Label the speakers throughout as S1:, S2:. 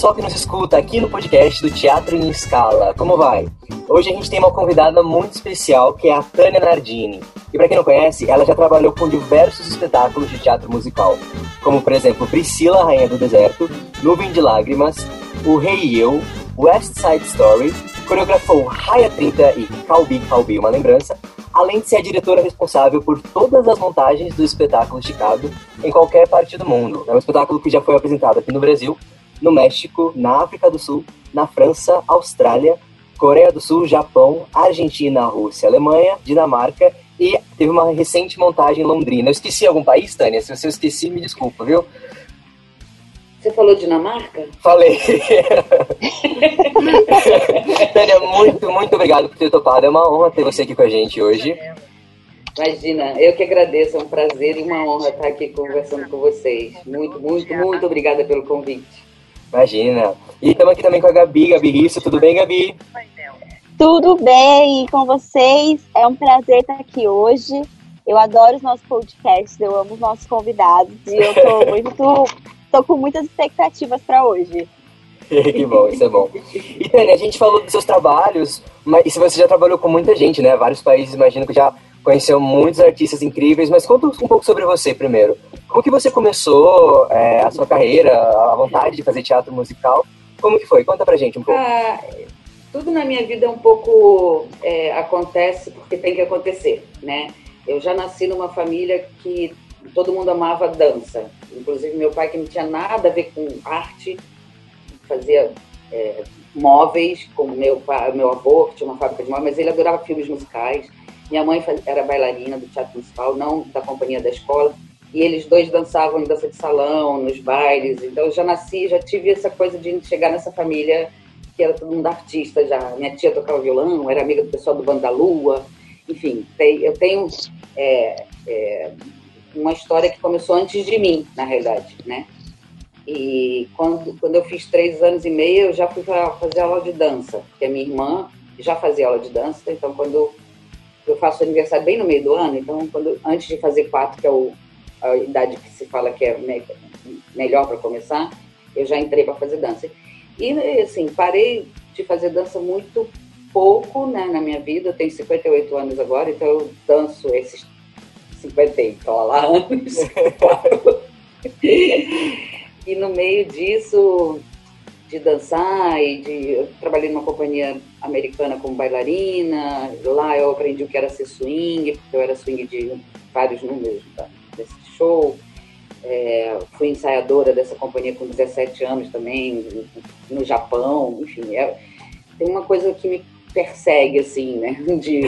S1: pessoal que nos escuta aqui no podcast do Teatro em Escala. Como vai? Hoje a gente tem uma convidada muito especial que é a Tânia Nardini. E para quem não conhece, ela já trabalhou com diversos espetáculos de teatro musical, como por exemplo Priscila, Rainha do Deserto, Nuvem de Lágrimas, O Rei e Eu, West Side Story, coreografou Raia 30 e Calbi Calbi Uma Lembrança, além de ser a diretora responsável por todas as montagens do espetáculo Chicago em qualquer parte do mundo. É um espetáculo que já foi apresentado aqui no Brasil, no México, na África do Sul, na França, Austrália, Coreia do Sul, Japão, Argentina, Rússia, Alemanha, Dinamarca e teve uma recente montagem em Londrina. Eu esqueci algum país, Tânia? Se você esqueci, me desculpa, viu?
S2: Você falou Dinamarca?
S1: Falei. Tânia, muito, muito obrigado por ter topado. É uma honra ter você aqui com a gente hoje.
S2: Imagina, eu que agradeço, é um prazer e uma honra estar aqui conversando com vocês. Muito, muito, muito obrigada pelo convite.
S1: Imagina. E estamos aqui também com a Gabi, Gabi Risso. Tudo bem, Gabi?
S3: Tudo bem, e com vocês? É um prazer estar aqui hoje. Eu adoro os nossos podcasts, eu amo os nossos convidados e eu tô muito, tô com muitas expectativas para hoje.
S1: que bom, isso é bom. E Tânia, a gente falou dos seus trabalhos, mas se você já trabalhou com muita gente, né? Vários países, imagino que já conheceu muitos artistas incríveis, mas conta um pouco sobre você primeiro. Como que você começou é, a sua carreira, a vontade de fazer teatro musical? Como que foi? Conta pra gente um pouco.
S2: Ah, tudo na minha vida é um pouco é, acontece porque tem que acontecer, né? Eu já nasci numa família que todo mundo amava dança. Inclusive meu pai que não tinha nada a ver com arte, fazia é, móveis, como meu, meu avô, que tinha uma fábrica de móveis, mas ele adorava filmes musicais. Minha mãe era bailarina do teatro municipal, não da companhia da escola. E eles dois dançavam em dança de salão, nos bailes. Então eu já nasci, já tive essa coisa de chegar nessa família que era todo mundo artista já. Minha tia tocava violão, era amiga do pessoal do Banda Lua. Enfim, eu tenho é, é, uma história que começou antes de mim, na realidade, né? E quando, quando eu fiz três anos e meio, eu já fui fazer aula de dança, porque a minha irmã já fazia aula de dança, então quando eu faço aniversário bem no meio do ano, então quando, antes de fazer quatro, que é o, a idade que se fala que é me, melhor para começar, eu já entrei para fazer dança. E assim, parei de fazer dança muito pouco né, na minha vida, eu tenho 58 anos agora, então eu danço esses 50 lá anos. e no meio disso, de dançar e de. Eu trabalhei numa companhia americana como bailarina. Lá eu aprendi o que era ser swing, porque eu era swing de vários números tá, desse show. É, fui ensaiadora dessa companhia com 17 anos também, no Japão, enfim. É, tem uma coisa que me persegue, assim, né? De,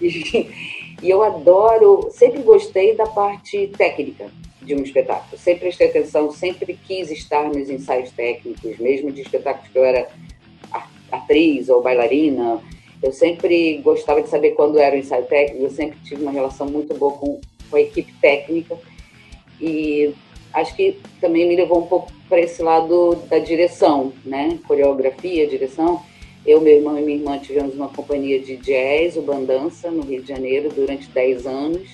S2: de, e eu adoro, sempre gostei da parte técnica de um espetáculo. Sempre prestei atenção, sempre quis estar nos ensaios técnicos, mesmo de espetáculos que eu era atriz ou bailarina. Eu sempre gostava de saber quando era o ensaio técnico, eu sempre tive uma relação muito boa com, com a equipe técnica. E acho que também me levou um pouco para esse lado da direção, né? Coreografia, direção. Eu, meu irmão e minha irmã tivemos uma companhia de jazz, o Bandança, no Rio de Janeiro, durante 10 anos,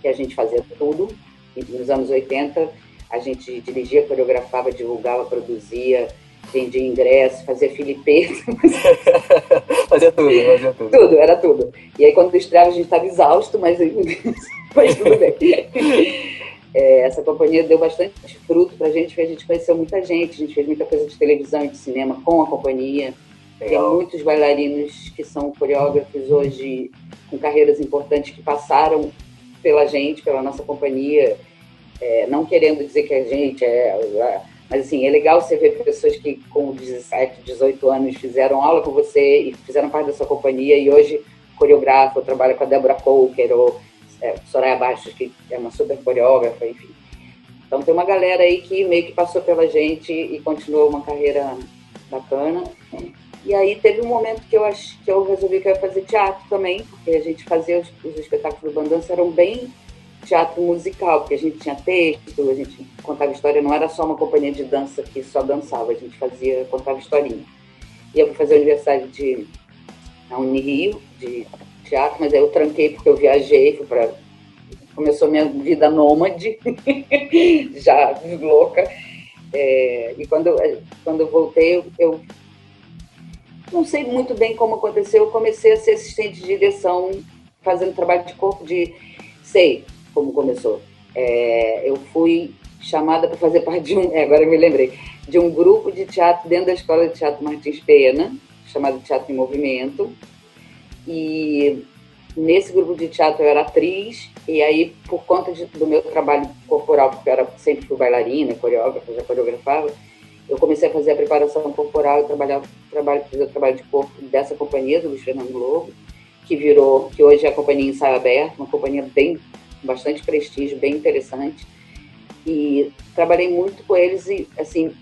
S2: que a gente fazia tudo nos anos 80, a gente dirigia, coreografava, divulgava, produzia, vendia ingresso, fazia filipeto.
S1: fazia tudo, fazia tudo.
S2: Tudo, era tudo. E aí quando estreava a gente estava exausto, mas, mas tudo bem. É, essa companhia deu bastante fruto para a gente, porque a gente conheceu muita gente, a gente fez muita coisa de televisão e de cinema com a companhia. Legal. Tem muitos bailarinos que são coreógrafos hoje com carreiras importantes que passaram pela gente, pela nossa companhia, é, não querendo dizer que a gente é, Mas, assim, é legal você ver pessoas que com 17, 18 anos fizeram aula com você e fizeram parte da sua companhia e hoje coreografa, trabalha com a Débora Coker ou é, Soraya Bastos, que é uma super coreógrafa, enfim. Então, tem uma galera aí que meio que passou pela gente e continuou uma carreira bacana. E aí teve um momento que eu, ach, que eu resolvi que eu ia fazer teatro também, porque a gente fazia os, os espetáculos do Bandança, eram bem teatro musical, porque a gente tinha texto, a gente contava história, não era só uma companhia de dança que só dançava, a gente fazia, contava historinha. E eu fui fazer o aniversário de na Unirio, de teatro, mas aí eu tranquei porque eu viajei, fui começou minha vida nômade, já louca. É, e quando, quando eu voltei, eu, eu não sei muito bem como aconteceu, eu comecei a ser assistente de direção, fazendo trabalho de corpo de. Sei como começou. É, eu fui chamada para fazer parte de um. É, agora me lembrei. De um grupo de teatro dentro da Escola de Teatro Martins Pena, chamado Teatro em Movimento. E nesse grupo de teatro eu era atriz, e aí, por conta de, do meu trabalho corporal, porque eu era, sempre fui bailarina, coreógrafa, já coreografava, eu comecei a fazer a preparação corporal, eu trabalhava, trabalho, fiz o trabalho de corpo dessa companhia, do Fernando Globo, que virou, que hoje é a companhia Ensaio Aberto, uma companhia bem, bastante prestígio, bem interessante. E trabalhei muito com eles e, assim,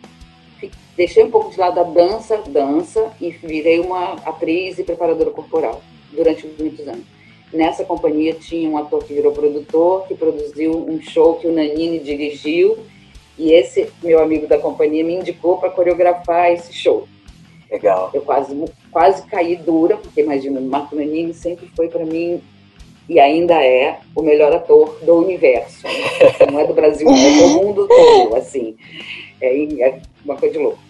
S2: deixei um pouco de lado a dança, dança, e virei uma atriz e preparadora corporal durante muitos anos. Nessa companhia tinha um ator que virou produtor, que produziu um show que o Nanini dirigiu, e esse meu amigo da companhia me indicou para coreografar esse show.
S1: Legal.
S2: Eu quase, quase caí dura, porque imagina, o Marco Nanini sempre foi para mim e ainda é o melhor ator do universo. Não é do Brasil, é do mundo todo, assim. É, é uma coisa de louco.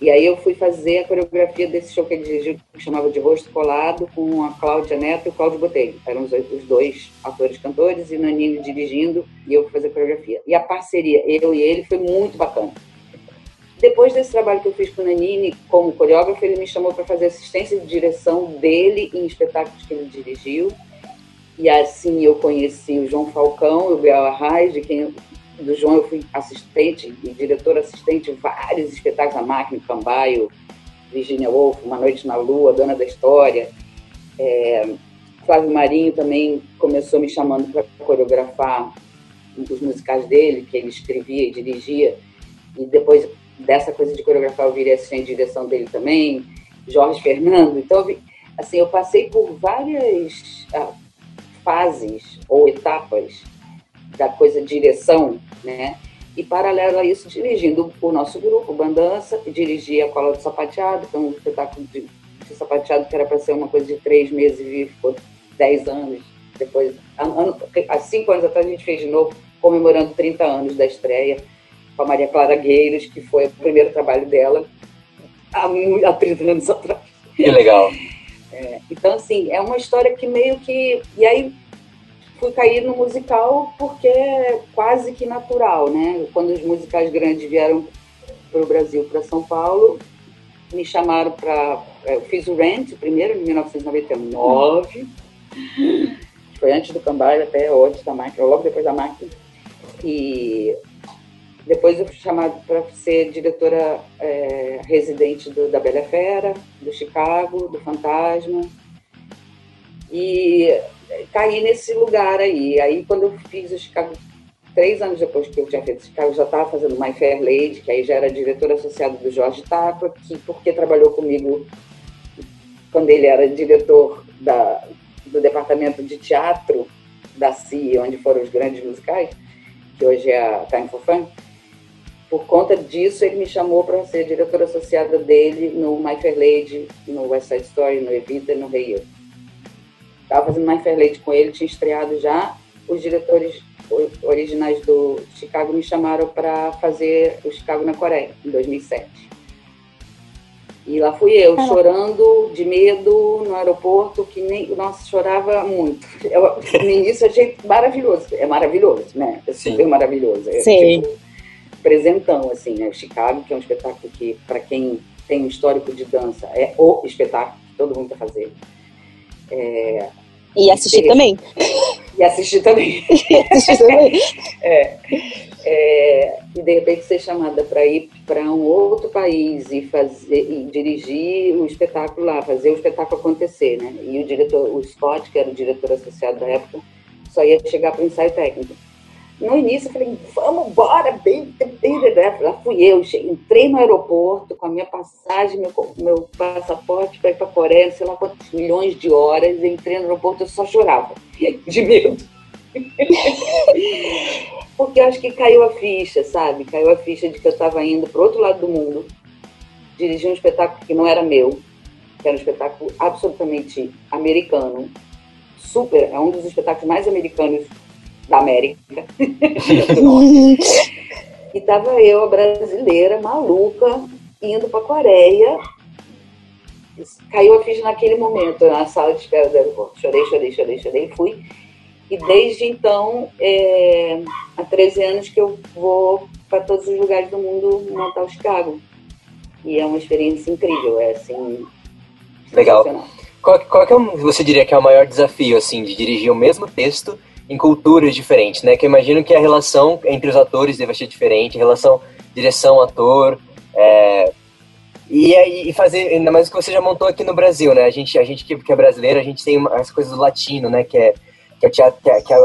S2: E aí eu fui fazer a coreografia desse show que ele dirigiu, que chamava de Rosto Colado, com a Cláudia Neto e o Cláudio Botelho. Eram os, dois atores cantores e Nanini dirigindo, e eu fui fazer a coreografia. E a parceria, eu e ele, foi muito bacana. Depois desse trabalho que eu fiz com o Nanini como coreógrafo, ele me chamou para fazer assistência de direção dele em espetáculos que ele dirigiu. E assim eu conheci o João Falcão o Biel Arraes, de quem do João eu fui assistente e diretor assistente vários espetáculos da máquina, Cambaio, Virginia Woolf, Uma Noite na Lua, Dona da História. É, Flávio Marinho também começou me chamando para coreografar um dos musicais dele, que ele escrevia e dirigia. E depois dessa coisa de coreografar, eu virei assistente de direção dele também. Jorge Fernando. Então, assim, eu passei por várias ah, fases ou etapas da coisa direção, né? E paralelo a isso, dirigindo o nosso grupo, Bandança, dirigia a Cola do Sapateado, que é um espetáculo de, de sapateado que era para ser uma coisa de três meses e ficou dez anos. Depois, ano, há cinco anos atrás, a gente fez de novo, comemorando 30 anos da estreia, com a Maria Clara Gueiros, que foi o primeiro trabalho dela há, há 30 anos atrás.
S1: Que legal.
S2: É, então, assim, é uma história que meio que. E aí, fui cair no musical porque é quase que natural, né? Quando os musicais grandes vieram para o Brasil, para São Paulo, me chamaram para. É, eu fiz o Rent primeiro, em 1999. Foi antes do Cambalho, até antes da máquina, logo depois da máquina. E depois eu fui chamada para ser diretora é, residente do, da Bela Fera, do Chicago, do Fantasma. E caí nesse lugar aí. Aí, quando eu fiz o Chicago, três anos depois que eu tinha feito o Chicago, já estava fazendo My Fair Lady, que aí já era diretor associado do Jorge Tapa, que porque trabalhou comigo quando ele era diretor da, do departamento de teatro da CIA, onde foram os grandes musicais, que hoje é a Time for Fun. Por conta disso, ele me chamou para ser diretora associada dele no My Fair Lady, no West Side Story, no Evita no Rio estava fazendo My Fair Lady com ele, tinha estreado já. Os diretores originais do Chicago me chamaram para fazer o Chicago na Coreia, em 2007. E lá fui eu, chorando de medo no aeroporto, que nem. Nossa, chorava muito. Eu, no início achei maravilhoso. É maravilhoso, né? É super Sim. maravilhoso. É,
S3: Sim. Tipo,
S2: presentão, assim, né? O Chicago, que é um espetáculo que, para quem tem um histórico de dança, é o espetáculo que todo mundo quer fazer. É,
S3: e assistir também.
S2: E assistir também.
S3: e assistir também.
S2: é, é, e de repente ser chamada para ir para um outro país e fazer e dirigir o espetáculo lá, fazer o espetáculo acontecer, né? E o diretor, o Scott, que era o diretor associado da época, só ia chegar para o ensaio técnico. No início eu falei, vamos embora, bem, lá fui eu, entrei no aeroporto com a minha passagem, meu, meu passaporte para ir para a Coreia, sei lá quantos milhões de horas, entrei no aeroporto, eu só chorava de medo. Porque acho que caiu a ficha, sabe? Caiu a ficha de que eu estava indo para outro lado do mundo, dirigir um espetáculo que não era meu, que era um espetáculo absolutamente americano, super, é um dos espetáculos mais americanos da América. E tava eu, a brasileira, maluca, indo para a Coreia. Caiu a ficha naquele momento, na sala de espera do aeroporto. Chorei, chorei, chorei, chorei, fui. E desde então, é, há 13 anos que eu vou para todos os lugares do mundo montar o Chicago. E é uma experiência incrível, é assim.
S1: Legal. Qual, qual que é, você diria que é o maior desafio, assim, de dirigir o mesmo texto em culturas diferentes, né? Que eu imagino que a relação entre os atores deve ser diferente, relação direção-ator, é, e aí fazer, ainda mais que você já montou aqui no Brasil, né? A gente, a gente que, que é brasileiro, a gente tem as coisas do latino, né? Que é, que é, teatro, que é, que é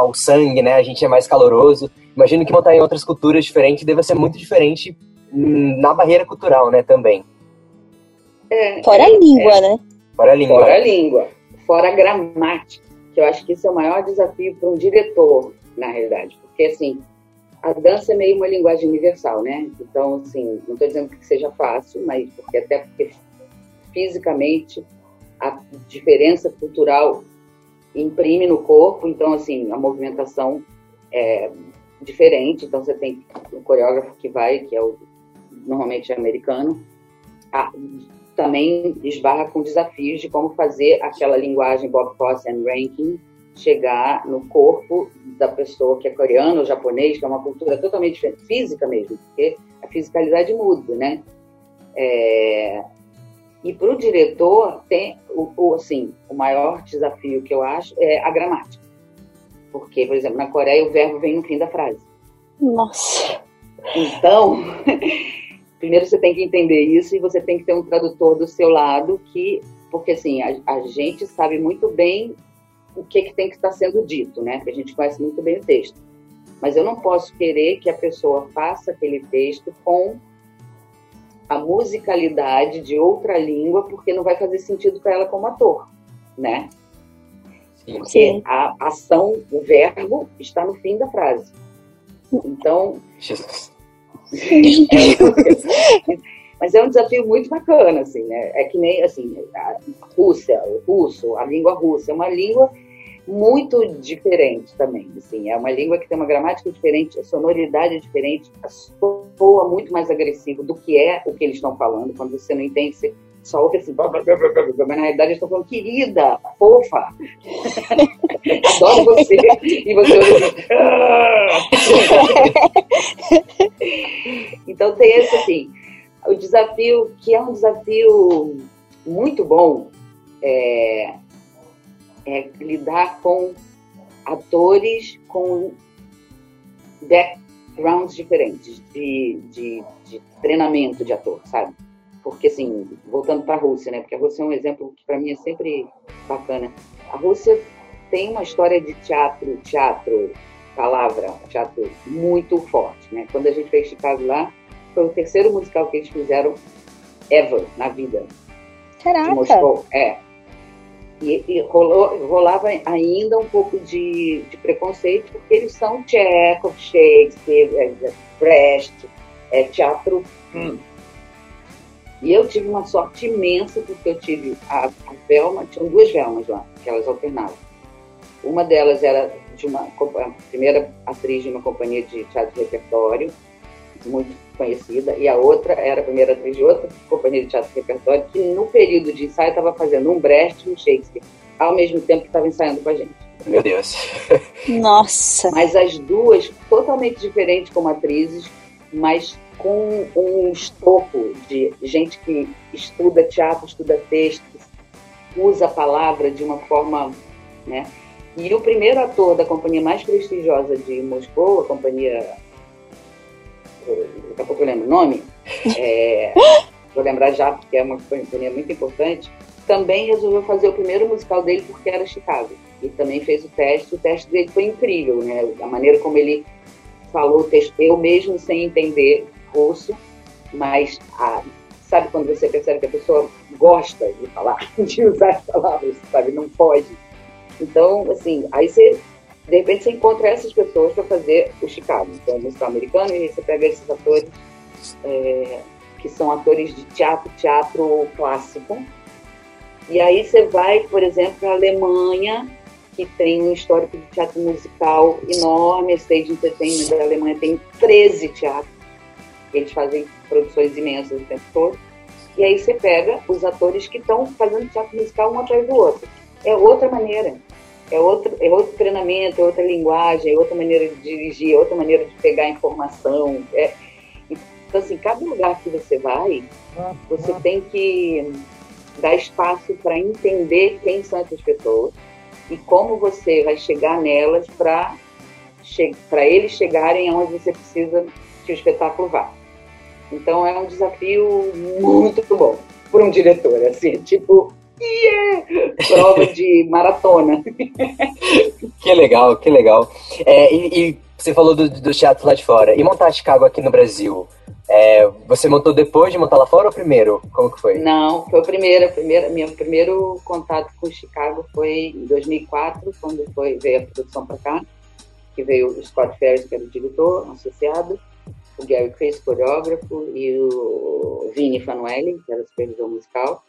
S1: o sangue, né? A gente é mais caloroso. Imagino que montar em outras culturas diferentes deve ser muito diferente na barreira cultural, né? Também.
S3: É, Fora a língua, é. né?
S2: Fora a língua. Fora a língua. Fora a gramática que eu acho que isso é o maior desafio para um diretor, na realidade, porque assim a dança é meio uma linguagem universal, né? Então, assim, não estou dizendo que seja fácil, mas porque até porque fisicamente a diferença cultural imprime no corpo, então assim a movimentação é diferente. Então você tem o coreógrafo que vai, que é o normalmente é americano, a, também esbarra com desafios de como fazer aquela linguagem Bob Fosse and Ranking chegar no corpo da pessoa que é coreana ou japonês, que é uma cultura totalmente diferente, física mesmo, porque a fisicalidade muda, né? É... E para o diretor, tem o, o, assim, o maior desafio que eu acho é a gramática. Porque, por exemplo, na Coreia o verbo vem no fim da frase.
S3: Nossa!
S2: Então, primeiro você tem que entender isso e você tem que ter um tradutor do seu lado que, porque assim, a, a gente sabe muito bem o que, que tem que estar sendo dito, né? Porque a gente conhece muito bem o texto. Mas eu não posso querer que a pessoa faça aquele texto com a musicalidade de outra língua, porque não vai fazer sentido para ela como ator, né? Porque a ação, o verbo está no fim da frase. Então, Jesus. Mas é um desafio muito bacana, assim, né? É que nem, assim, a Rússia, o russo, a língua russa, é uma língua muito diferente também, assim, é uma língua que tem uma gramática diferente, a sonoridade é diferente, soa muito mais agressivo do que é o que eles estão falando, quando você não entende, você só ouve assim, mas na realidade eles estão falando, querida, fofa, adoro você, e você ouve assim, então tem esse assim, o desafio, que é um desafio muito bom, é, é lidar com atores com backgrounds diferentes de, de, de treinamento de ator, sabe? Porque, assim, voltando para a Rússia, né? Porque a Rússia é um exemplo que para mim é sempre bacana. A Rússia tem uma história de teatro, teatro, palavra, teatro muito forte, né? Quando a gente fez Chicago lá, foi o terceiro musical que eles fizeram ever na vida.
S3: Caraca!
S2: De Moscou. É. E, e rolou, rolava ainda um pouco de, de, preconceito, porque eles são Chekhov, Shakespeare, é, é, Brecht, é, teatro. Hum. E eu tive uma sorte imensa, porque eu tive a, a Velma, tinham duas Velmas lá, que elas alternavam. Uma delas era de uma a primeira atriz de uma companhia de teatro de repertório, muito conhecida, e a outra era a primeira atriz de outra companhia de teatro de repertório, que no período de ensaio estava fazendo um Brecht e um Shakespeare, ao mesmo tempo que estava ensaiando com a gente.
S1: Meu Deus.
S3: Nossa.
S2: Mas as duas totalmente diferentes como atrizes, mas com um estopo de gente que estuda teatro, estuda textos, usa a palavra de uma forma, né? E o primeiro ator da companhia mais prestigiosa de Moscou, a companhia daqui a pouco eu lembro o nome, é, vou lembrar já porque é uma companhia muito importante, também resolveu fazer o primeiro musical dele porque era Chicago. E também fez o teste, o teste dele foi incrível, né? A maneira como ele falou o texto, eu mesmo sem entender russo, mas a, sabe quando você percebe que a pessoa gosta de falar, de usar as palavras, sabe? Não pode. Então, assim, aí você de repente você encontra essas pessoas para fazer o Chicago, então o musical americano, e você pega esses atores é, que são atores de teatro, teatro clássico, e aí você vai, por exemplo, para a Alemanha, que tem um histórico de teatro musical enorme. A Stage Entertainment da Alemanha tem 13 teatros. Eles fazem produções imensas o tempo todo. E aí você pega os atores que estão fazendo teatro musical um atrás do outro. É outra maneira. É outro, é outro treinamento, é outra linguagem, é outra maneira de dirigir, é outra maneira de pegar informação. É... Então, assim, cada lugar que você vai, você tem que dar espaço para entender quem são essas pessoas e como você vai chegar nelas para che eles chegarem aonde você precisa que o espetáculo vá. Então é um desafio muito bom para um diretor, assim, tipo, yeah! prova de maratona.
S1: que legal, que legal. É, e, e, você falou do, do teatro lá de fora. E montar Chicago aqui no Brasil? É, você montou depois de montar lá fora ou primeiro? Como que foi?
S2: Não, foi o primeiro. A primeira, meu primeiro contato com Chicago foi em 2004, quando foi, veio a produção para cá, que veio o Scott Ferris, que era o diretor associado, o Gary Chris, coreógrafo, e o Vini Fanuelli, que era o supervisor musical.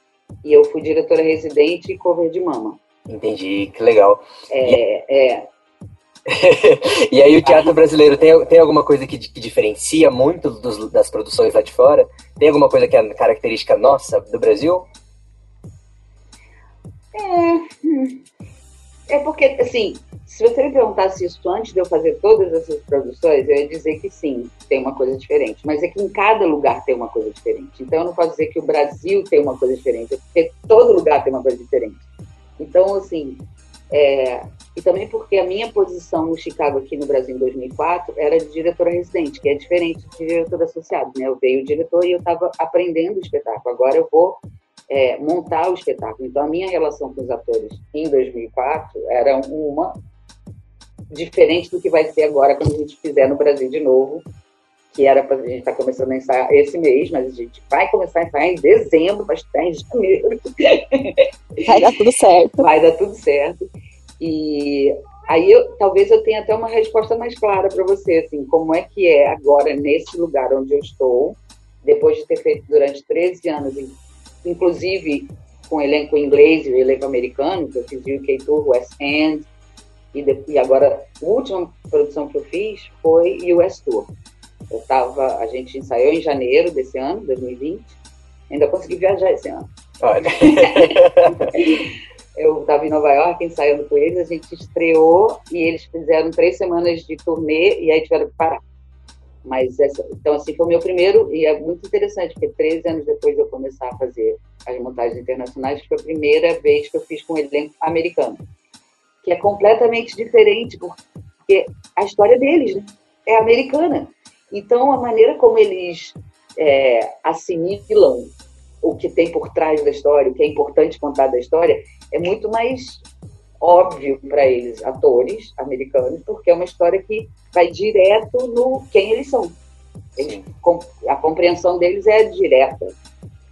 S2: E eu fui diretora residente e cover de mama.
S1: Entendi, que legal.
S2: É, é,
S1: e aí o teatro brasileiro tem, tem alguma coisa que, que diferencia muito dos, das produções lá de fora? Tem alguma coisa que é característica nossa do Brasil?
S2: É, é porque, assim, se você me perguntasse isso antes de eu fazer todas essas produções, eu ia dizer que sim, tem uma coisa diferente. Mas é que em cada lugar tem uma coisa diferente. Então eu não posso dizer que o Brasil tem uma coisa diferente, é porque todo lugar tem uma coisa diferente. Então, assim, é, e também porque a minha posição no Chicago aqui no Brasil em 2004 era de diretora residente, que é diferente de diretor associado, né? Eu veio o diretor e eu estava aprendendo o espetáculo. Agora eu vou é, montar o espetáculo. Então a minha relação com os atores em 2004 era uma diferente do que vai ser agora quando a gente fizer no Brasil de novo, que era para a gente estar tá começando a ensaiar esse mês, mas a gente vai começar a ensaiar em dezembro, vai estar em janeiro.
S3: Vai dar tudo certo.
S2: Vai dar tudo certo. E aí eu, talvez eu tenha até uma resposta mais clara para você, assim, como é que é agora nesse lugar onde eu estou, depois de ter feito durante 13 anos, inclusive com elenco inglês e elenco americano, que eu fiz UK Tour, West End, e, e agora a última produção que eu fiz foi US Tour. Eu tava, a gente ensaiou em janeiro desse ano, 2020, ainda consegui viajar esse ano. Olha. eu estava em Nova York ensaiando com eles, a gente estreou e eles fizeram três semanas de turnê e aí tiveram que parar. Mas essa, então assim foi o meu primeiro e é muito interessante porque 13 anos depois de eu começar a fazer as montagens internacionais foi a primeira vez que eu fiz com um elenco americano, que é completamente diferente porque a história deles né, é americana. Então a maneira como eles é, assimilam o que tem por trás da história, o que é importante contar da história, é muito mais óbvio para eles, atores americanos, porque é uma história que vai direto no quem eles são. Eles, a compreensão deles é direta.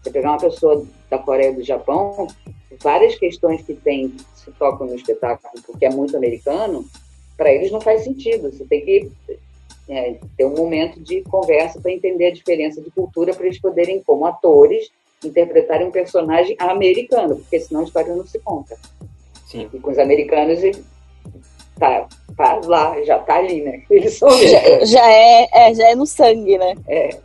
S2: Você pegar uma pessoa da Coreia do Japão, várias questões que tem se tocam no espetáculo, porque é muito americano, para eles não faz sentido. Você tem que é, ter um momento de conversa para entender a diferença de cultura, para eles poderem, como atores, interpretarem um personagem americano, porque senão a história não se conta. Sim. E com os americanos tá, tá lá, já tá ali, né? Eles são
S3: já, já, é, é, já é no sangue, né?
S2: É.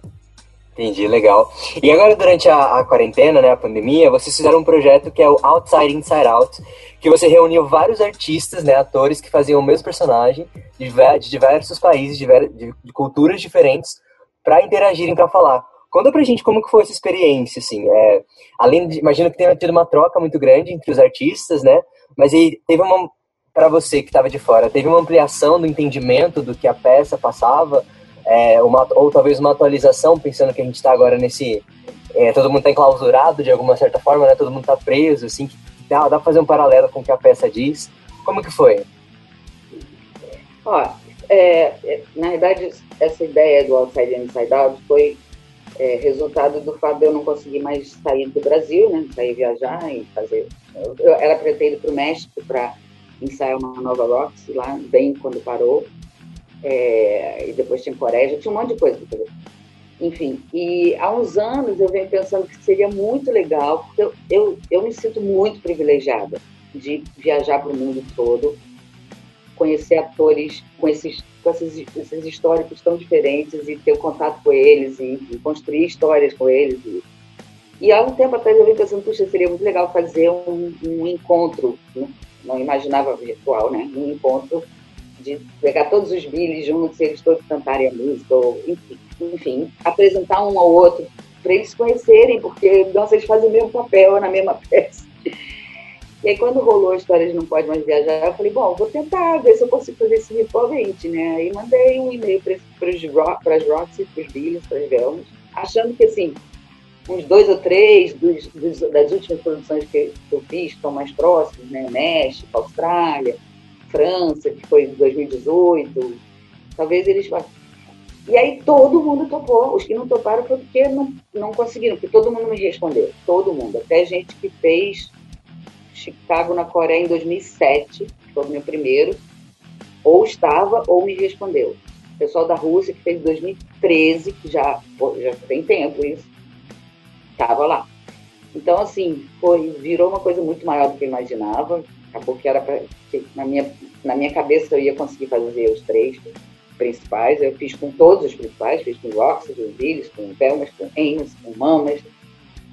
S1: Entendi, legal. E agora, durante a, a, quarentena, né, a pandemia, vocês fizeram um projeto que é o Outside Inside Out, que você reuniu vários artistas, né, atores que faziam o mesmo personagem, de, de diversos países, de, de, de culturas diferentes, para interagirem, para falar. Conta pra gente como que foi essa experiência, assim. É, além de, imagino que tenha tido uma troca muito grande entre os artistas, né? Mas aí teve uma, para você que estava de fora, teve uma ampliação do entendimento do que a peça passava, é, uma, ou talvez uma atualização, pensando que a gente está agora nesse, é, todo mundo está enclausurado de alguma certa forma, né? Todo mundo está preso, assim, dá, dá para fazer um paralelo com o que a peça diz. Como que foi?
S2: Ó, é, é na verdade, essa ideia do Outside Inside Out foi é, resultado do fato de eu não conseguir mais sair do Brasil, né? Sair viajar e fazer. Eu, eu era para ter ido para o México para ensaiar uma nova Roxy lá, bem quando parou. É, e depois tinha Coreia, tinha um monte de coisa para fazer. Enfim, e há uns anos eu venho pensando que seria muito legal, porque eu, eu, eu me sinto muito privilegiada. de viajar para o mundo todo, conhecer atores com esses, com esses, esses históricos tão diferentes e ter contato com eles e, e construir histórias com eles. E, e há um tempo atrás eu vim pensando, puxa, seria muito legal fazer um, um encontro, não, não imaginava virtual, né? Um encontro de pegar todos os Billy juntos, eles todos cantarem a música, ou, enfim, enfim, apresentar um ao outro para eles conhecerem, porque nossa, eles fazem o mesmo papel na mesma peça. E aí, quando rolou a história de não pode mais viajar, eu falei, bom, vou tentar ver se eu consigo fazer isso virtualmente, né? Aí mandei um e-mail para as Roxy, para os Billys, para as Velmas, achando que, assim, uns dois ou três dos, dos, das últimas produções que eu fiz, estão mais próximos, né? México, Austrália, França, que foi em 2018, talvez eles e aí todo mundo topou. Os que não toparam foi porque não, não conseguiram, porque todo mundo me respondeu. Todo mundo. Até gente que fez Chicago na Coreia em 2007, que foi o meu primeiro, ou estava ou me respondeu. O pessoal da Rússia que fez em 2013, que já, já tem tempo isso, estava lá. Então, assim, foi, virou uma coisa muito maior do que eu imaginava. Acabou que era para. Na minha, na minha cabeça eu ia conseguir fazer os três principais. Eu fiz com todos os principais, fiz com o Roxas, com Billies, com Velmas, com Amos, com Mamas,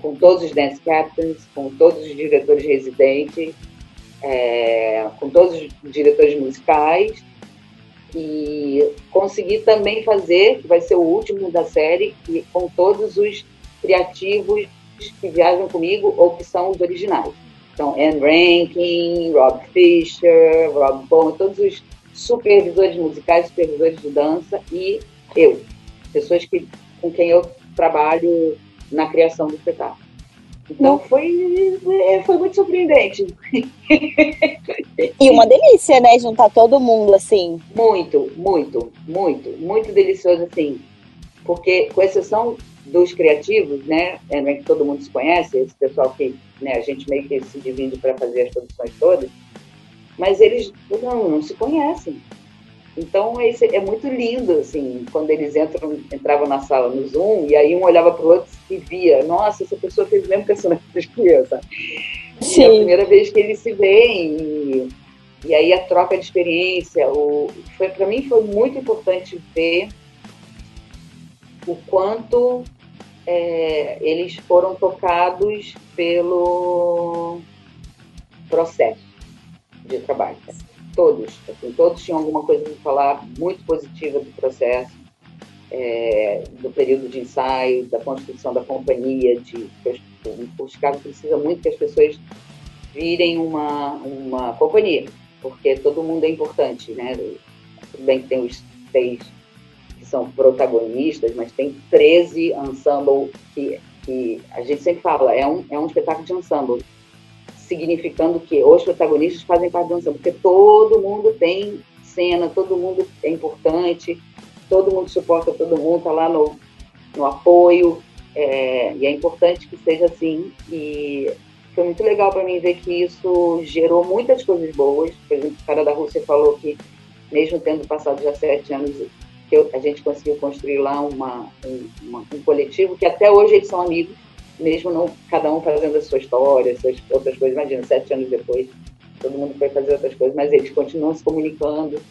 S2: com todos os dance captains, com todos os diretores residentes, é, com todos os diretores musicais. E consegui também fazer, que vai ser o último da série, que, com todos os criativos que viajam comigo ou que são os originais. Então, Anne Rankin, Rob Fisher, Rob Bowman, todos os supervisores musicais, supervisores de dança e eu, pessoas que, com quem eu trabalho na criação do espetáculo. Então foi, é, foi muito surpreendente.
S3: E uma delícia, né? Juntar todo mundo assim.
S2: Muito, muito, muito, muito delicioso assim. Porque, com exceção dos criativos, né? É, é que todo mundo se conhece, esse pessoal que né, a gente meio que se divide para fazer as produções todas mas eles não, não se conhecem. Então é, é muito lindo, assim, quando eles entram, entravam na sala no Zoom, e aí um olhava para o outro e via, nossa, essa pessoa fez o mesmo personagem que eu, sabe? Sim. E é a primeira vez que eles se veem, e, e aí a troca de experiência, o, foi para mim foi muito importante ver o quanto é, eles foram tocados pelo processo de trabalho. Todos, assim, todos tinham alguma coisa para falar muito positiva do processo, é, do período de ensaio, da construção da companhia, de o Chicago precisa muito que as pessoas virem uma, uma companhia, porque todo mundo é importante, né? Tudo bem que tem os seis que são protagonistas, mas tem 13 ensemble que, que a gente sempre fala, é um, é um espetáculo de ensemble significando que os protagonistas fazem parte da dança, porque todo mundo tem cena, todo mundo é importante, todo mundo suporta todo mundo, está lá no, no apoio, é, e é importante que seja assim. E foi muito legal para mim ver que isso gerou muitas coisas boas. Por exemplo, o cara da Rússia falou que, mesmo tendo passado já sete anos, que eu, a gente conseguiu construir lá uma, um, uma, um coletivo que até hoje eles são amigos mesmo não cada um fazendo a sua história, suas outras coisas. Imagina, sete anos depois, todo mundo foi fazer outras coisas, mas eles continuam se comunicando.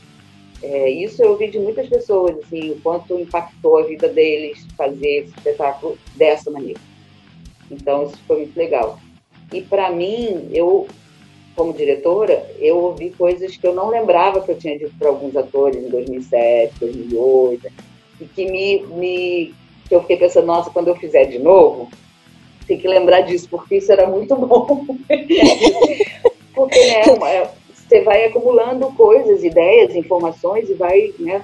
S2: É, isso eu ouvi de muitas pessoas, assim, o quanto impactou a vida deles fazer esse espetáculo dessa maneira. Então, isso foi muito legal. E para mim, eu, como diretora, eu ouvi coisas que eu não lembrava que eu tinha dito para alguns atores em 2007, 2008, e que me, me que eu fiquei pensando, nossa, quando eu fizer de novo, tem que lembrar disso, porque isso era muito bom. porque, né, é, você vai acumulando coisas, ideias, informações e vai, né?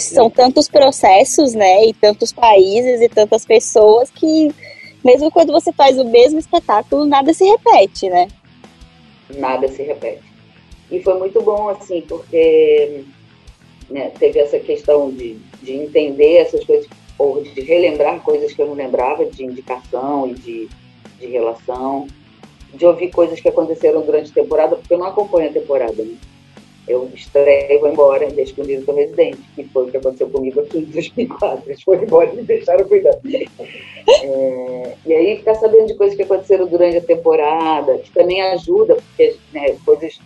S3: São tantos processos, né, e tantos países e tantas pessoas que mesmo quando você faz o mesmo espetáculo, nada se repete, né?
S2: Nada se repete. E foi muito bom, assim, porque né, teve essa questão de, de entender essas coisas ou de relembrar coisas que eu não lembrava, de indicação e de, de relação, de ouvir coisas que aconteceram durante a temporada, porque eu não acompanho a temporada, né? eu estreio e vou embora deixo o residente, que foi o que aconteceu comigo aqui em 2004. Eles foram embora e me deixaram cuidando. É, e aí ficar sabendo de coisas que aconteceram durante a temporada, que também ajuda, porque né, coisas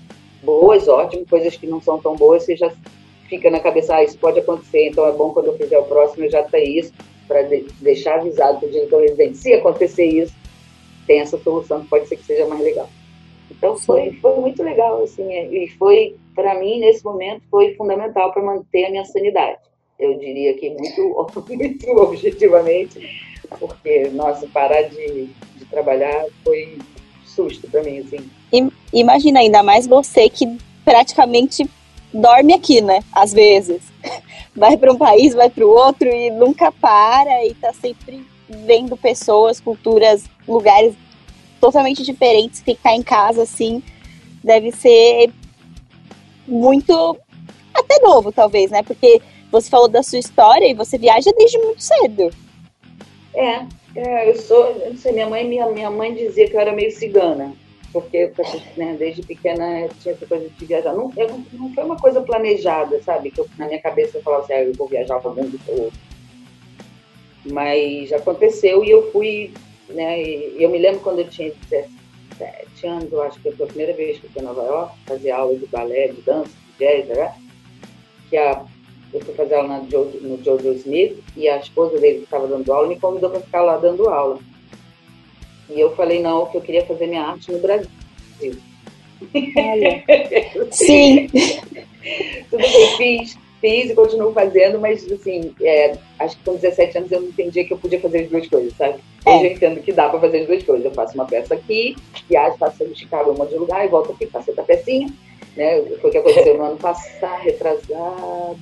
S2: boas, ótimo, coisas que não são tão boas, você já fica na cabeça, ah, isso pode acontecer, então é bom quando eu fizer o próximo, eu já tenho isso, para de, deixar avisado para o diretor residente, se acontecer isso, tem essa solução que pode ser que seja mais legal. Então foi, foi muito legal, assim, é, e foi, para mim, nesse momento, foi fundamental para manter a minha sanidade. Eu diria que muito, muito objetivamente, porque, nossa, parar de, de trabalhar foi susto para mim, assim.
S3: Imagina ainda mais você que praticamente dorme aqui, né? Às vezes. Vai para um país, vai para o outro e nunca para e tá sempre vendo pessoas, culturas, lugares totalmente diferentes. Ficar em casa assim deve ser muito até novo, talvez, né? Porque você falou da sua história e você viaja desde muito cedo.
S2: É, é eu sou, eu não sei, minha mãe, minha, minha mãe dizia que eu era meio cigana porque né, desde pequena tinha essa coisa de viajar. Não, eu, não foi uma coisa planejada, sabe? Que eu, na minha cabeça eu falava assim, ah, eu vou viajar para o mundo todo. Mas aconteceu e eu fui, né? Eu me lembro quando eu tinha 17 anos, eu acho que foi a primeira vez que eu fui em Nova York, fazer aula de balé, de dança, de jazz, né? Que a, eu fui fazer aula Joe, no Joe Smith e a esposa dele que estava dando aula me convidou para ficar lá dando aula. E eu falei, não, que eu queria fazer minha arte no Brasil.
S3: Olha. Sim.
S2: Tudo bem, fiz, fiz e continuo fazendo, mas assim, é, acho que com 17 anos eu não entendia que eu podia fazer as duas coisas, sabe? É. Hoje eu entendo que dá para fazer as duas coisas. Eu faço uma peça aqui, viajo, faço em Chicago, um monte de lugar, e volto aqui, faço outra pecinha. Né? Foi o que aconteceu no ano passado, retrasado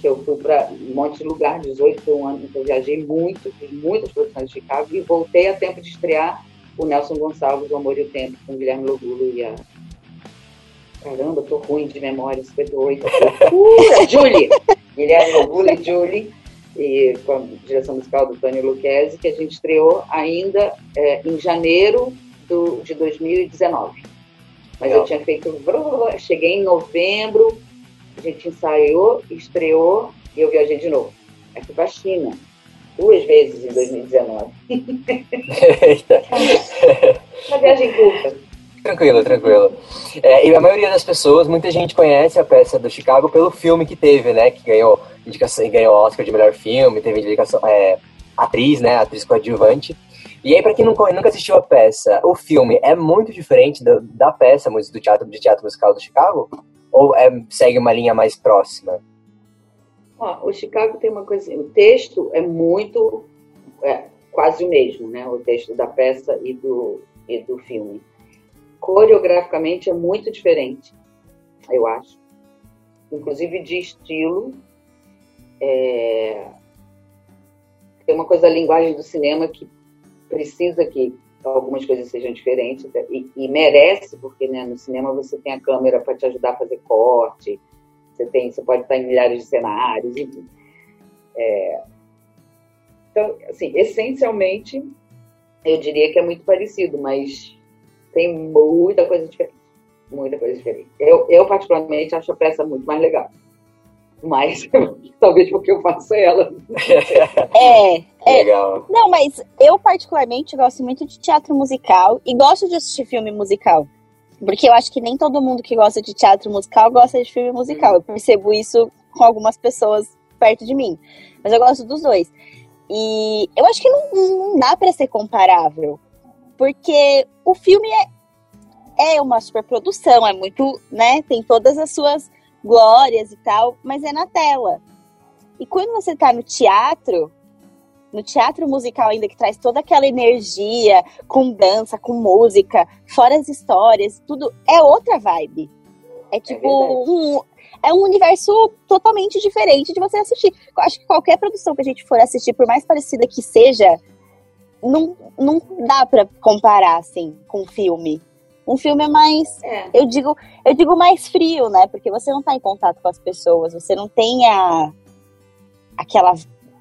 S2: que eu fui para um monte de lugar, 18 anos, eu viajei muito, fiz muitas produções de Chicago e voltei a tempo de estrear o Nelson Gonçalves, O Amor e o Tempo, com o Guilherme Logulo e a... Caramba, tô ruim de memória, 58. Uh, Julie! Guilherme Logulo e Julie, e com a direção musical do Tânia Luquezzi, que a gente estreou ainda é, em janeiro do, de 2019. Mas eu tinha feito... Cheguei em novembro, a gente ensaiou, estreou e eu viajei de novo. Aí fui para a China, duas vezes em 2019. Eita! Uma viagem curta.
S1: Tranquilo, tranquilo. É, e a maioria das pessoas, muita gente conhece a peça do Chicago pelo filme que teve, né? Que ganhou indicação, ganhou Oscar de melhor filme, teve indicação, é, atriz, né? Atriz coadjuvante. E aí, para quem nunca, nunca assistiu a peça, o filme é muito diferente do, da peça do teatro, de teatro musical do Chicago? Ou é, segue uma linha mais próxima?
S2: Ó, o Chicago tem uma coisa. O texto é muito. É, quase o mesmo, né? O texto da peça e do, e do filme. Coreograficamente é muito diferente, eu acho. Inclusive de estilo. É... Tem uma coisa da linguagem do cinema que precisa que algumas coisas sejam diferentes e, e merece, porque né, no cinema você tem a câmera para te ajudar a fazer corte, você tem, você pode estar em milhares de cenários, enfim. É, então, assim, essencialmente, eu diria que é muito parecido, mas tem muita coisa diferente, muita coisa diferente. Eu, eu particularmente acho a peça muito mais legal mas talvez porque eu faço ela.
S3: É, é. Legal. Não, mas eu particularmente gosto muito de teatro musical e gosto de assistir filme musical. Porque eu acho que nem todo mundo que gosta de teatro musical gosta de filme musical. Eu percebo isso com algumas pessoas perto de mim. Mas eu gosto dos dois. E eu acho que não, não dá para ser comparável. Porque o filme é, é uma superprodução, é muito, né? Tem todas as suas glórias e tal, mas é na tela. E quando você está no teatro, no teatro musical ainda que traz toda aquela energia, com dança, com música, fora as histórias, tudo é outra vibe. É tipo é um, é um universo totalmente diferente de você assistir. Eu acho que qualquer produção que a gente for assistir, por mais parecida que seja, não, não dá para comparar assim com filme. Um filme é mais, é. eu digo, eu digo mais frio, né? Porque você não está em contato com as pessoas, você não tem a aquela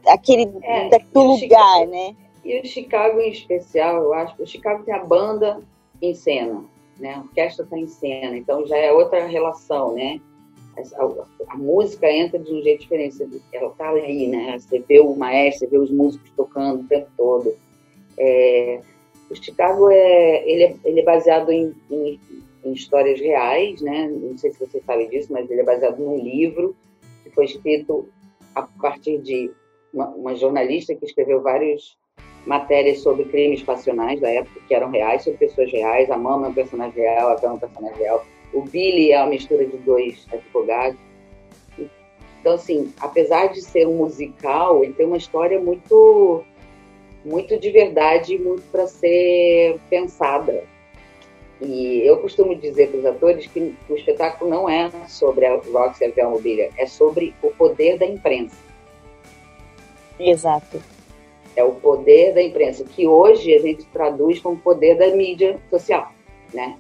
S3: aquele é, do lugar, Chicago,
S2: né? E o Chicago em especial, eu acho, o Chicago tem a banda em cena. né? A orquestra está em cena, então já é outra relação, né? A, a, música entra de um jeito diferente, ela está ali, né? Você vê o maestro, você vê os músicos tocando o tempo todo. É, o Chicago é ele, é, ele é baseado em, em, em, histórias reais, né? Não sei se você sabe disso, mas ele é baseado num livro que foi escrito a partir de uma, uma jornalista que escreveu várias matérias sobre crimes passionais da época que eram reais, sobre pessoas reais. A Mama é um personagem real, a Bela é um personagem real. O Billy é uma mistura de dois advogados. Então, assim, apesar de ser um musical, ele tem uma história muito muito de verdade, muito para ser pensada. E eu costumo dizer para os atores que o espetáculo não é sobre a Roxy e a é sobre o poder da imprensa.
S3: Exato.
S2: É o poder da imprensa, que hoje a gente traduz como poder da mídia social, né?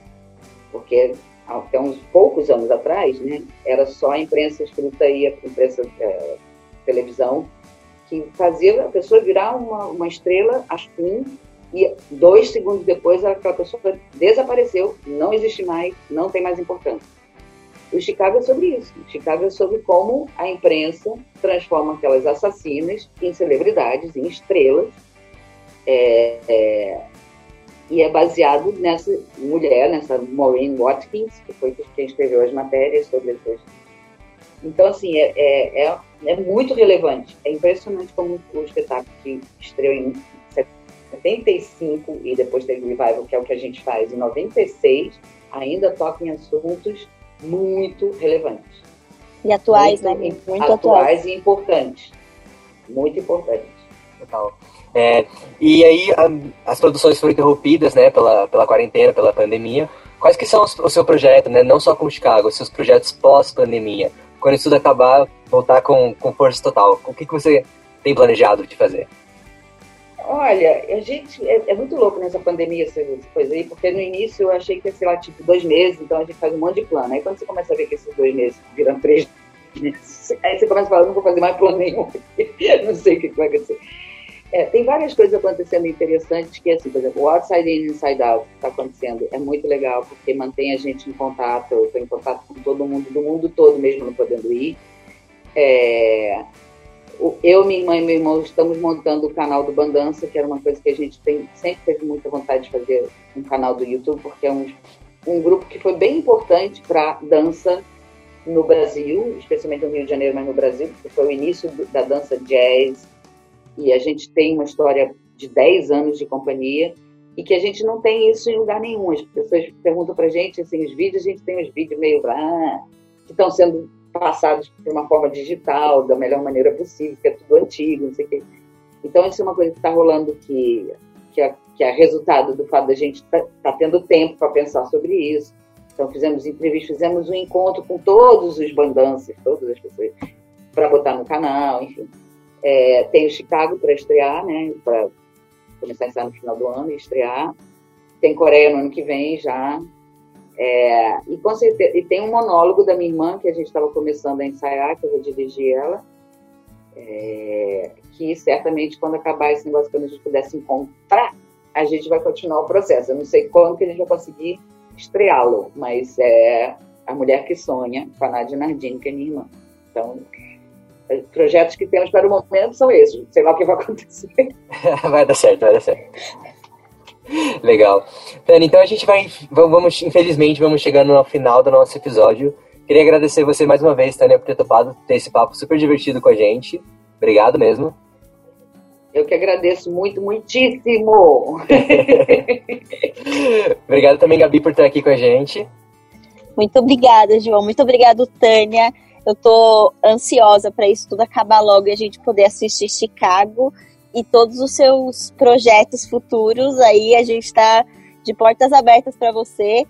S2: Porque até uns poucos anos atrás, né, era só a imprensa escrita e a imprensa é, televisão que fazia a pessoa virar uma, uma estrela assim e dois segundos depois aquela pessoa desapareceu, não existe mais, não tem mais importância. O Chicago é sobre isso. O Chicago é sobre como a imprensa transforma aquelas assassinas em celebridades, em estrelas. É, é, e é baseado nessa mulher, nessa Maureen Watkins, que foi quem escreveu as matérias sobre essas. Então, assim, é, é, é, é muito relevante. É impressionante como o espetáculo que estreou em 75 e depois teve o revival, que é o que a gente faz em 96, ainda toca em assuntos muito relevantes.
S3: E atuais, muito, né?
S2: Muito atuais, atuais e importantes. Muito importantes.
S1: Total. É, e aí a, as produções foram interrompidas, né, pela, pela quarentena, pela pandemia. Quais que são os, o seu projeto, né, não só com Chicago, os seus projetos pós-pandemia? Quando isso tudo acabar, voltar com, com força total. O que, que você tem planejado de fazer?
S2: Olha, a gente é, é, muito louco nessa pandemia essa coisa aí, porque no início eu achei que ia ser lá tipo dois meses, então a gente faz um monte de plano. Aí quando você começa a ver que esses dois meses viram três meses, aí você começa a falar, não vou fazer mais plano nenhum, não sei o que vai acontecer. É, tem várias coisas acontecendo interessantes que, assim, por exemplo, o Outside In, Inside Out que está acontecendo é muito legal porque mantém a gente em contato, eu estou em contato com todo mundo, do mundo todo mesmo não podendo ir. É, eu, minha irmã e meu irmão estamos montando o canal do Bandança, que era uma coisa que a gente tem, sempre teve muita vontade de fazer um canal do YouTube, porque é um, um grupo que foi bem importante para dança no Brasil, especialmente no Rio de Janeiro, mas no Brasil, porque foi o início da dança jazz, e a gente tem uma história de 10 anos de companhia, e que a gente não tem isso em lugar nenhum. As pessoas perguntam para a gente, assim, os vídeos, a gente tem os vídeos meio ah, que estão sendo passados de uma forma digital, da melhor maneira possível, que é tudo antigo, não sei o quê. Então, isso é uma coisa que está rolando que, que, é, que é resultado do fato da gente estar tá, tá tendo tempo para pensar sobre isso. Então, fizemos entrevistas, fizemos um encontro com todos os bandanças, todas as pessoas, para botar no canal, enfim. É, tem o Chicago para estrear, né, para começar a ensaiar no final do ano e estrear. Tem Coreia no ano que vem já, é, e, com certeza, e tem um monólogo da minha irmã que a gente estava começando a ensaiar, que eu vou dirigir ela, é, que certamente quando acabar esse negócio, quando a gente puder se encontrar, a gente vai continuar o processo. Eu não sei quando que a gente vai conseguir estreá-lo, mas é A Mulher que Sonha, com a Nadia Nardini, que é minha irmã. Então, projetos que temos para o momento são esses. Sei lá o que vai acontecer.
S1: vai dar certo, vai dar certo. Legal. Tânia, então a gente vai. Vamos, infelizmente, vamos chegando ao final do nosso episódio. Queria agradecer você mais uma vez, Tânia, por ter topado ter esse papo super divertido com a gente. Obrigado mesmo.
S2: Eu que agradeço muito, muitíssimo.
S1: Obrigado também, Gabi, por estar aqui com a gente.
S3: Muito obrigada, João. Muito obrigado, Tânia. Eu tô ansiosa para isso tudo acabar logo e a gente poder assistir Chicago e todos os seus projetos futuros. Aí a gente está de portas abertas para você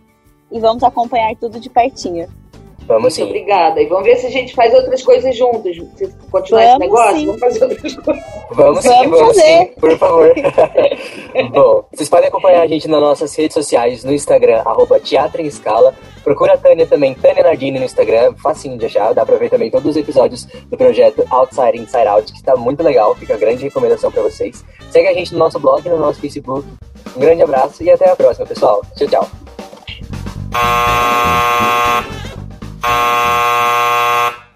S3: e vamos acompanhar tudo de pertinho.
S1: Vamos
S2: Muito sim. obrigada. E vamos ver se a gente faz outras coisas juntos. Se continuar vamos esse negócio, sim. vamos fazer outras coisas.
S1: Vamos sim, vamos, vamos fazer. sim, por favor. Bom, vocês podem acompanhar a gente nas nossas redes sociais, no Instagram, arroba Teatro em Escala. Procura a Tânia também, Tânia Nardini no Instagram, facinho de achar. Dá pra ver também todos os episódios do projeto Outside Inside Out, que está muito legal. Fica a grande recomendação para vocês. Segue a gente no nosso blog, no nosso Facebook. Um grande abraço e até a próxima, pessoal. Tchau, tchau. 아...